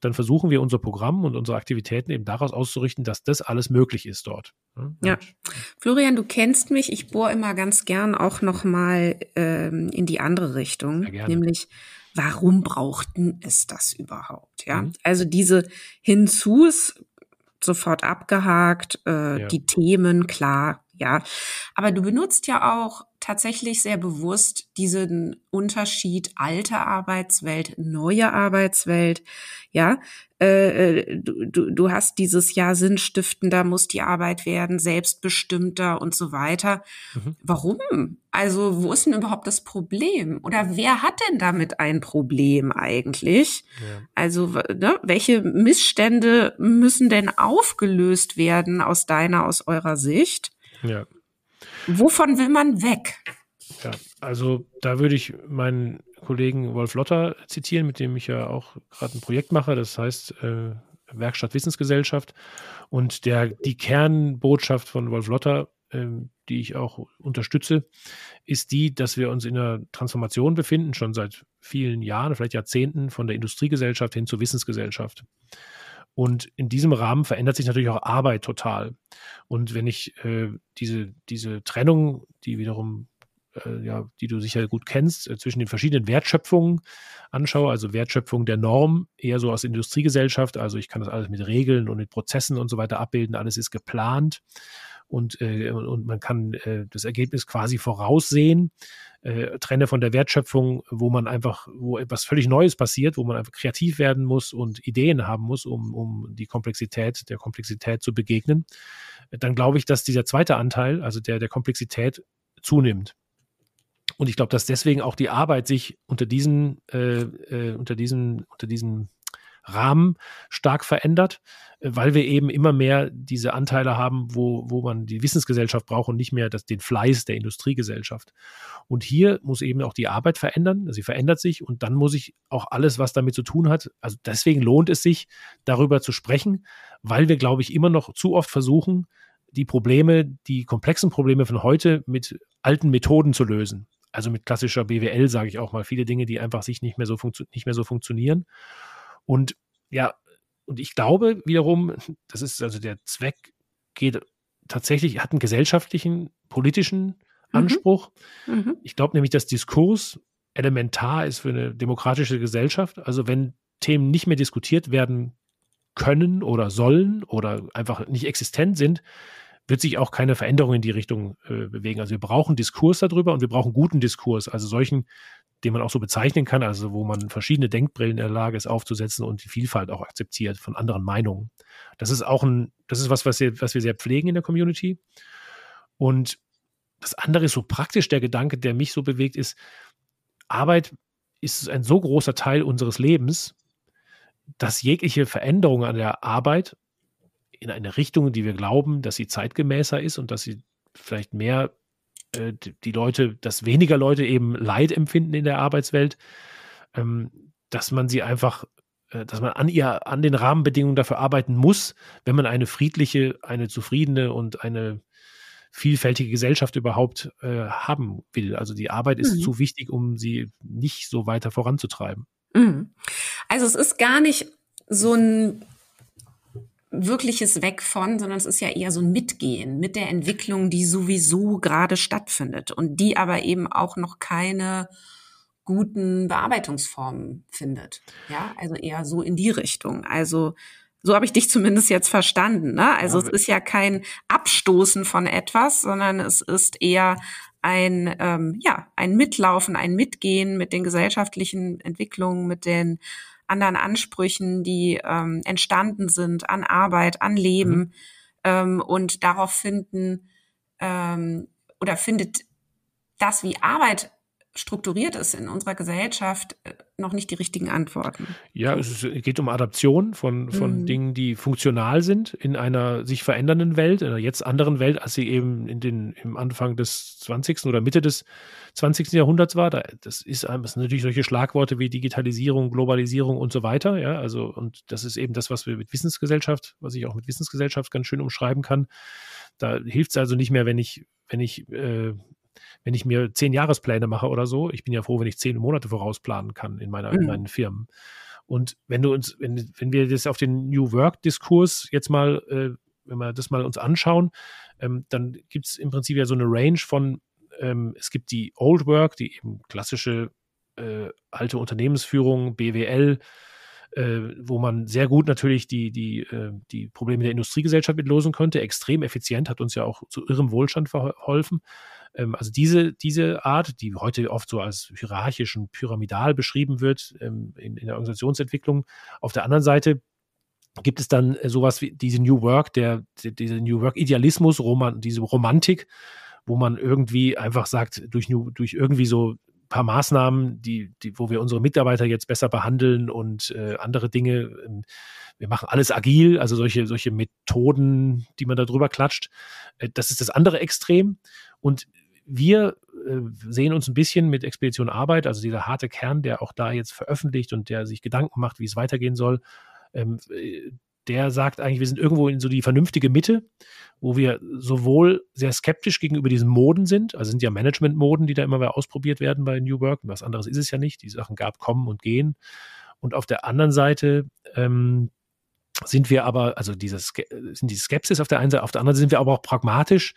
dann versuchen wir unser Programm und unsere Aktivitäten eben daraus auszurichten, dass das alles möglich ist dort. Ne? Ja, Florian, du kennst mich. Ich bohre immer ganz gern auch noch mal ähm, in die andere Richtung, nämlich warum brauchten es das überhaupt? Ja, mhm. also diese Hinzus sofort abgehakt, äh, ja. die Themen, klar, ja. Aber du benutzt ja auch tatsächlich sehr bewusst diesen Unterschied alte Arbeitswelt, neue Arbeitswelt, ja. Äh, äh, du, du, du hast dieses Jahr sinnstiftender muss die Arbeit werden, selbstbestimmter und so weiter. Mhm. Warum? Also wo ist denn überhaupt das Problem? Oder wer hat denn damit ein Problem eigentlich? Ja. Also ne, welche Missstände müssen denn aufgelöst werden aus deiner, aus eurer Sicht? Ja. Wovon will man weg? Ja, also da würde ich meinen Kollegen Wolf Lotter zitieren, mit dem ich ja auch gerade ein Projekt mache, das heißt äh, Werkstatt Wissensgesellschaft. Und der, die Kernbotschaft von Wolf Lotter, äh, die ich auch unterstütze, ist die, dass wir uns in einer Transformation befinden, schon seit vielen Jahren, vielleicht Jahrzehnten, von der Industriegesellschaft hin zur Wissensgesellschaft. Und in diesem Rahmen verändert sich natürlich auch Arbeit total. Und wenn ich äh, diese, diese Trennung, die wiederum äh, ja, die du sicher gut kennst, äh, zwischen den verschiedenen Wertschöpfungen anschaue, also Wertschöpfung der Norm, eher so aus Industriegesellschaft, also ich kann das alles mit Regeln und mit Prozessen und so weiter abbilden, alles ist geplant und, äh, und man kann äh, das Ergebnis quasi voraussehen, äh, trenne von der Wertschöpfung, wo man einfach, wo etwas völlig Neues passiert, wo man einfach kreativ werden muss und Ideen haben muss, um, um die Komplexität, der Komplexität zu begegnen, dann glaube ich, dass dieser zweite Anteil, also der der Komplexität, zunimmt. Und ich glaube, dass deswegen auch die Arbeit sich unter diesen, äh, äh, unter diesen, unter diesen Rahmen stark verändert, äh, weil wir eben immer mehr diese Anteile haben, wo, wo man die Wissensgesellschaft braucht und nicht mehr das, den Fleiß der Industriegesellschaft. Und hier muss eben auch die Arbeit verändern, sie verändert sich und dann muss ich auch alles, was damit zu tun hat, also deswegen lohnt es sich, darüber zu sprechen, weil wir, glaube ich, immer noch zu oft versuchen, die Probleme, die komplexen Probleme von heute mit alten Methoden zu lösen also mit klassischer BWL sage ich auch mal, viele Dinge, die einfach sich nicht mehr so, nicht mehr so funktionieren. Und ja, und ich glaube wiederum, das ist also der Zweck, geht tatsächlich, hat einen gesellschaftlichen, politischen mhm. Anspruch. Mhm. Ich glaube nämlich, dass Diskurs elementar ist für eine demokratische Gesellschaft. Also wenn Themen nicht mehr diskutiert werden können oder sollen oder einfach nicht existent sind, wird sich auch keine Veränderung in die Richtung äh, bewegen. Also wir brauchen Diskurs darüber und wir brauchen guten Diskurs, also solchen, den man auch so bezeichnen kann, also wo man verschiedene Denkbrillen in der Lage ist aufzusetzen und die Vielfalt auch akzeptiert von anderen Meinungen. Das ist auch ein, das ist was, was wir, was wir sehr pflegen in der Community. Und das andere ist so praktisch der Gedanke, der mich so bewegt, ist, Arbeit ist ein so großer Teil unseres Lebens, dass jegliche Veränderung an der Arbeit in eine Richtung, die wir glauben, dass sie zeitgemäßer ist und dass sie vielleicht mehr äh, die Leute, dass weniger Leute eben Leid empfinden in der Arbeitswelt, ähm, dass man sie einfach, äh, dass man an ihr, an den Rahmenbedingungen dafür arbeiten muss, wenn man eine friedliche, eine zufriedene und eine vielfältige Gesellschaft überhaupt äh, haben will. Also die Arbeit ist mhm. zu wichtig, um sie nicht so weiter voranzutreiben. Mhm. Also es ist gar nicht so ein wirkliches Weg von, sondern es ist ja eher so ein Mitgehen mit der Entwicklung, die sowieso gerade stattfindet und die aber eben auch noch keine guten Bearbeitungsformen findet. Ja, also eher so in die Richtung. Also so habe ich dich zumindest jetzt verstanden. Ne? Also ja, es ist ja kein Abstoßen von etwas, sondern es ist eher ein ähm, ja ein Mitlaufen, ein Mitgehen mit den gesellschaftlichen Entwicklungen, mit den anderen Ansprüchen, die ähm, entstanden sind an Arbeit, an Leben mhm. ähm, und darauf finden ähm, oder findet das, wie Arbeit strukturiert ist in unserer Gesellschaft, äh, noch nicht die richtigen Antworten. Ja, es geht um Adaption von, von mhm. Dingen, die funktional sind in einer sich verändernden Welt, in einer jetzt anderen Welt, als sie eben in den, im Anfang des 20. oder Mitte des 20. Jahrhunderts war. Das ist, das sind natürlich solche Schlagworte wie Digitalisierung, Globalisierung und so weiter. Ja, also, und das ist eben das, was wir mit Wissensgesellschaft, was ich auch mit Wissensgesellschaft ganz schön umschreiben kann. Da hilft es also nicht mehr, wenn ich, wenn ich äh, wenn ich mir zehn Jahrespläne mache oder so, ich bin ja froh, wenn ich zehn Monate vorausplanen kann in, meiner, mhm. in meinen Firmen. Und wenn du uns, wenn, wenn wir das auf den New Work-Diskurs jetzt mal, äh, wenn wir das mal uns anschauen, ähm, dann gibt es im Prinzip ja so eine Range von, ähm, es gibt die Old Work, die eben klassische äh, alte Unternehmensführung, BWL, äh, wo man sehr gut natürlich die, die, äh, die Probleme der Industriegesellschaft mitlösen könnte. Extrem effizient, hat uns ja auch zu irrem Wohlstand verholfen. Ähm, also diese, diese Art, die heute oft so als hierarchisch und pyramidal beschrieben wird ähm, in, in der Organisationsentwicklung. Auf der anderen Seite gibt es dann äh, sowas wie diese New Work, der, diese New Work Idealismus, Roman, diese Romantik, wo man irgendwie einfach sagt, durch, durch irgendwie so paar Maßnahmen, die, die, wo wir unsere Mitarbeiter jetzt besser behandeln und äh, andere Dinge. Ähm, wir machen alles agil, also solche, solche Methoden, die man da drüber klatscht. Äh, das ist das andere Extrem. Und wir äh, sehen uns ein bisschen mit Expedition Arbeit, also dieser harte Kern, der auch da jetzt veröffentlicht und der sich Gedanken macht, wie es weitergehen soll, ähm, äh, der sagt eigentlich, wir sind irgendwo in so die vernünftige Mitte, wo wir sowohl sehr skeptisch gegenüber diesen Moden sind, also sind ja Management-Moden, die da immer wieder ausprobiert werden bei New Work, was anderes ist es ja nicht, die Sachen gab kommen und gehen. Und auf der anderen Seite ähm, sind wir aber, also dieses, sind die Skepsis auf der einen Seite, auf der anderen Seite sind wir aber auch pragmatisch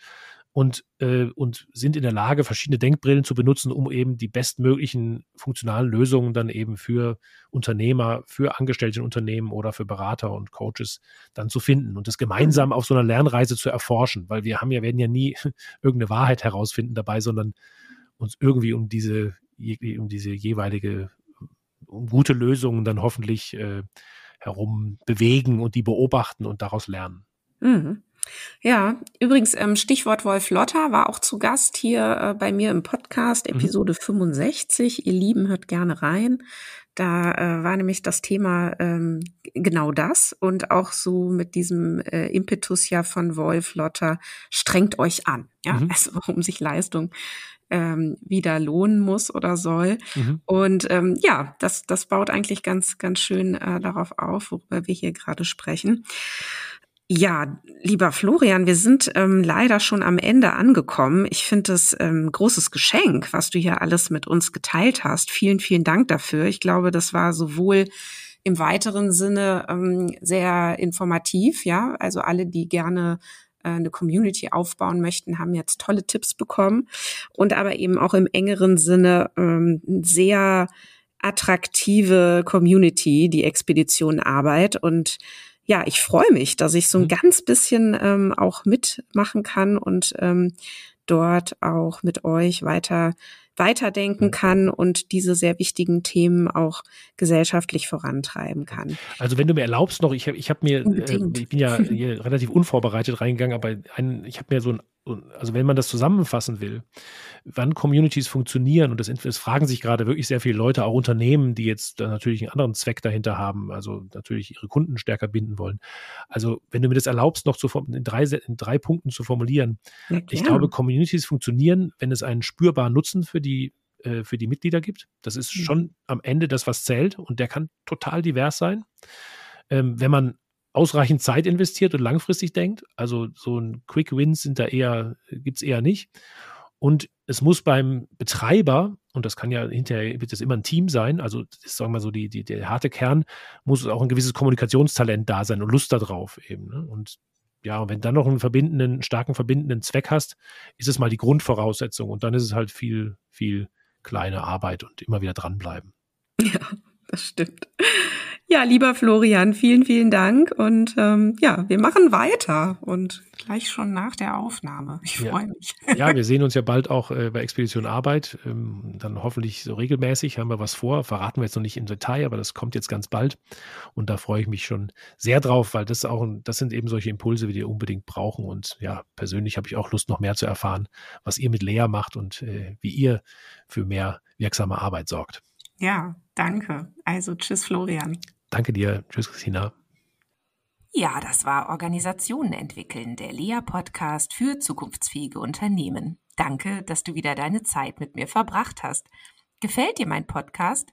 und, äh, und sind in der Lage, verschiedene Denkbrillen zu benutzen, um eben die bestmöglichen funktionalen Lösungen dann eben für Unternehmer, für Angestellte in Unternehmen oder für Berater und Coaches dann zu finden und das gemeinsam mhm. auf so einer Lernreise zu erforschen, weil wir haben ja, werden ja nie *laughs* irgendeine Wahrheit herausfinden dabei, sondern uns irgendwie um diese, um diese jeweilige, um gute Lösungen dann hoffentlich äh, herum bewegen und die beobachten und daraus lernen. Mhm. Ja, übrigens, ähm, Stichwort Wolf Lotter war auch zu Gast hier äh, bei mir im Podcast, mhm. Episode mhm. 65. Ihr Lieben, hört gerne rein. Da äh, war nämlich das Thema ähm, genau das und auch so mit diesem äh, Impetus ja von Wolf Lotter, strengt euch an, ja, mhm. also um sich Leistung ähm, wieder lohnen muss oder soll. Mhm. Und ähm, ja, das, das baut eigentlich ganz, ganz schön äh, darauf auf, worüber wir hier gerade sprechen. Ja, lieber Florian, wir sind ähm, leider schon am Ende angekommen. Ich finde es ähm, großes Geschenk, was du hier alles mit uns geteilt hast. Vielen, vielen Dank dafür. Ich glaube, das war sowohl im weiteren Sinne ähm, sehr informativ, ja, also alle, die gerne äh, eine Community aufbauen möchten, haben jetzt tolle Tipps bekommen und aber eben auch im engeren Sinne ähm, sehr attraktive Community, die Expedition Arbeit und ja, ich freue mich, dass ich so ein mhm. ganz bisschen ähm, auch mitmachen kann und ähm, dort auch mit euch weiter weiterdenken kann und diese sehr wichtigen Themen auch gesellschaftlich vorantreiben kann. Also wenn du mir erlaubst noch, ich habe ich hab mir, äh, ich bin ja *laughs* hier relativ unvorbereitet reingegangen, aber ein, ich habe mir so ein also wenn man das zusammenfassen will, wann Communities funktionieren, und das, das, fragen sich gerade wirklich sehr viele Leute, auch Unternehmen, die jetzt natürlich einen anderen Zweck dahinter haben, also natürlich ihre Kunden stärker binden wollen. Also wenn du mir das erlaubst, noch zu, in, drei, in drei Punkten zu formulieren, ja, ich glaube, Communities funktionieren, wenn es einen spürbaren Nutzen für die äh, für die Mitglieder gibt. Das ist mhm. schon am Ende das, was zählt und der kann total divers sein. Ähm, wenn man ausreichend Zeit investiert und langfristig denkt. Also so ein Quick Wins sind da eher, gibt's eher nicht. Und es muss beim Betreiber, und das kann ja hinterher wird das immer ein Team sein, also das sagen wir so, die, die, der harte Kern, muss auch ein gewisses Kommunikationstalent da sein und Lust darauf eben. Ne? Und ja, und wenn dann noch einen verbindenden, starken verbindenden Zweck hast, ist es mal die Grundvoraussetzung. Und dann ist es halt viel, viel kleine Arbeit und immer wieder dranbleiben. Ja, das stimmt. Ja, lieber Florian, vielen, vielen Dank. Und ähm, ja, wir machen weiter und gleich schon nach der Aufnahme. Ich ja. freue mich. *laughs* Ja, wir sehen uns ja bald auch äh, bei Expedition Arbeit. Ähm, dann hoffentlich so regelmäßig haben wir was vor. Verraten wir jetzt noch nicht im Detail, aber das kommt jetzt ganz bald. Und da freue ich mich schon sehr drauf, weil das auch, das sind eben solche Impulse, die wir unbedingt brauchen. Und ja, persönlich habe ich auch Lust, noch mehr zu erfahren, was ihr mit Lea macht und äh, wie ihr für mehr wirksame Arbeit sorgt. Ja, danke. Also tschüss, Florian. Danke dir. Tschüss, Christina. Ja, das war Organisationen entwickeln, der Lea-Podcast für zukunftsfähige Unternehmen. Danke, dass du wieder deine Zeit mit mir verbracht hast. Gefällt dir mein Podcast?